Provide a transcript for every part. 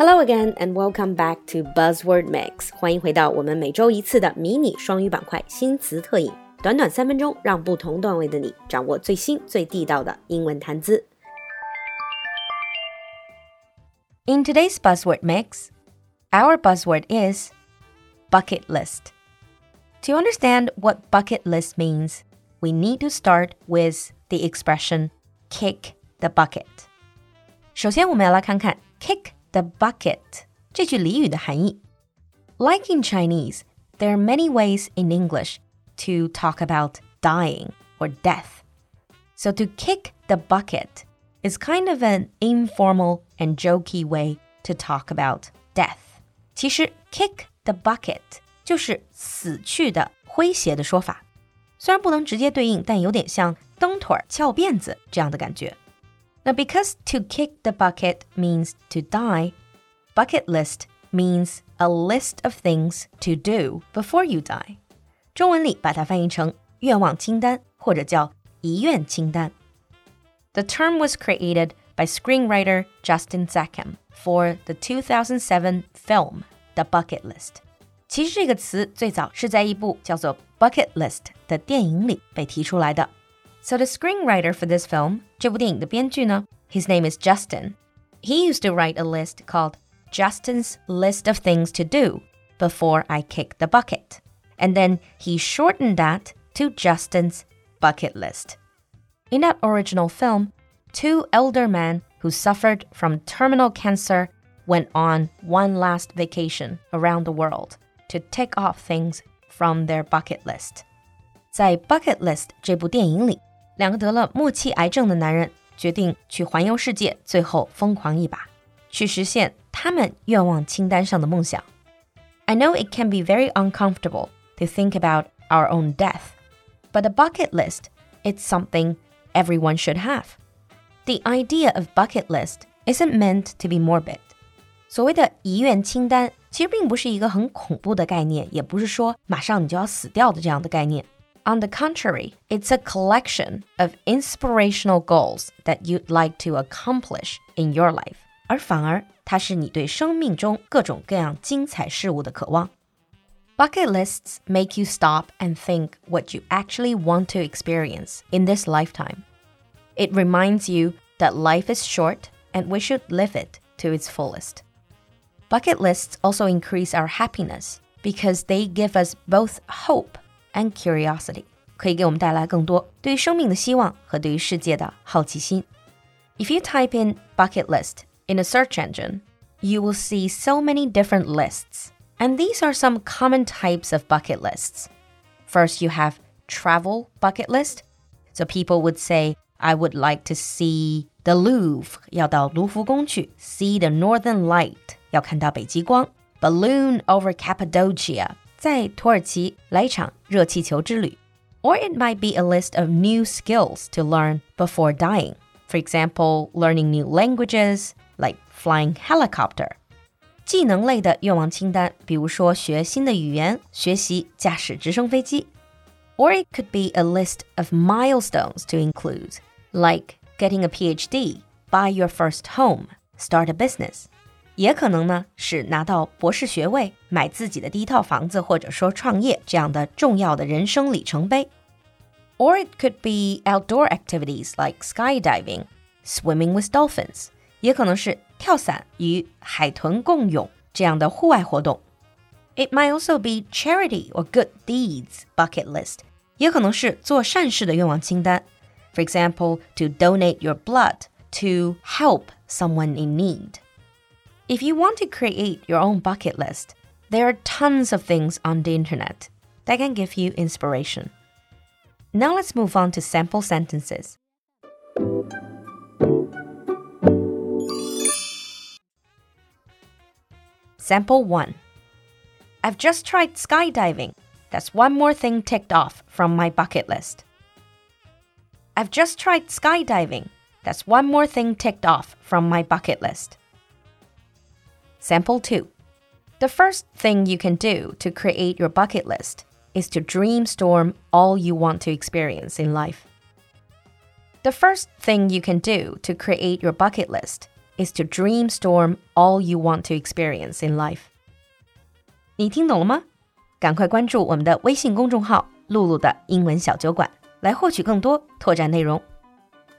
Hello again and welcome back to Buzzword Mix。欢迎回到我们每周一次的迷你双语板块新词特饮，短短三分钟，让不同段位的你掌握最新最地道的英文谈资。In today's Buzzword Mix, our buzzword is bucket list. To understand what bucket list means, we need to start with the expression kick the bucket. 首先，我们要来看看 kick the bucket 这句俚语的含义。Like in Chinese, there are many ways in English to talk about dying or death. So to kick the bucket is kind of an informal and jokey way to talk about death. 其实 kick the bucket 就是死去的诙谐的说法，虽然不能直接对应，但有点像 蹬腿翘辫子这样的感觉。那 because to kick the bucket means to die, bucket list means a list of things to do before you die。中文里把它翻译成愿望清单或者叫遗愿清单。The term was created by screenwriter Justin Zackham for the 2007 film The Bucket List。其实这个词最早是在一部叫做《Bucket List》的电影里被提出来的。 So the screenwriter for this film，这部电影的编剧呢，his name is Justin. He used to write a list called Justin's List of Things to Do before I Kick the Bucket. And then he shortened that to Justin's Bucket List. In that original film, two elder men who suffered from terminal cancer went on one last vacation around the world to tick off things from their bucket list. 在《Bucket List》这部电影里， 两个得了末期癌症的男人决定去环游世界，最后疯狂一把，去实现他们愿望清单上的梦想。I know it can be very uncomfortable to think about our own death, but a bucket list it's something everyone should have. The idea of bucket list isn't meant to be morbid. 所谓的遗愿清单，其实并不是一个很恐怖的概念，也不是说马上你就要死掉的这样的概念。 On the contrary, it's a collection of inspirational goals that you'd like to accomplish in your life. 而反而它是你对生命中各种各样精彩事物的渴望。Bucket lists make you stop and think what you actually want to experience in this lifetime. It reminds you that life is short and we should live it to its fullest. Bucket lists also increase our happiness because they give us both hope and curiosity. 可以给我们带来更多对于生命的希望和对于世界的好奇心。If you type in bucket list in a search engine, you will see so many different lists. And these are some common types of bucket lists. First, you have travel bucket list. So people would say, I would like to see the Louvre, 要到卢浮宫去, see the northern light, 要看到北极光, balloon over Cappadocia, 在土耳其来一场热气球之旅. Or it might be a list of new skills to learn before dying. For example, learning new languages, like flying helicopter. 技能类的愿望清单，比如说学新的语言、学习驾驶直升飞机。Or it could be a list of milestones to include, like getting a PhD, buy your first home, start a business. 也可能呢是拿到博士学位、买自己的第一套房子，或者说创业这样的重要的人生里程碑。Or it could be outdoor activities like skydiving, swimming with dolphins. 也可能是跳伞与海豚共泳这样的户外活动。It might also be charity or good deeds bucket list，也可能是做善事的愿望清单。For example, to donate your blood to help someone in need. If you want to create your own bucket list, there are tons of things on the internet that can give you inspiration. Now let's move on to sample sentences. Sample 1 I've just tried skydiving. That's one more thing ticked off from my bucket list. I've just tried skydiving. That's one more thing ticked off from my bucket list. Sample 2 The first thing you can do to create your bucket list is to dreamstorm all you want to experience in life. The first thing you can do to create your bucket list is to dreamstorm all you want to experience in life. 你听懂了吗？赶快关注我们的微信公众号“露露的英文小酒馆”，来获取更多拓展内容。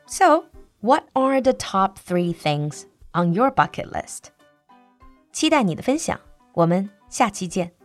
So, what are the top three things on your bucket list? 期待你的分享，我们下期见。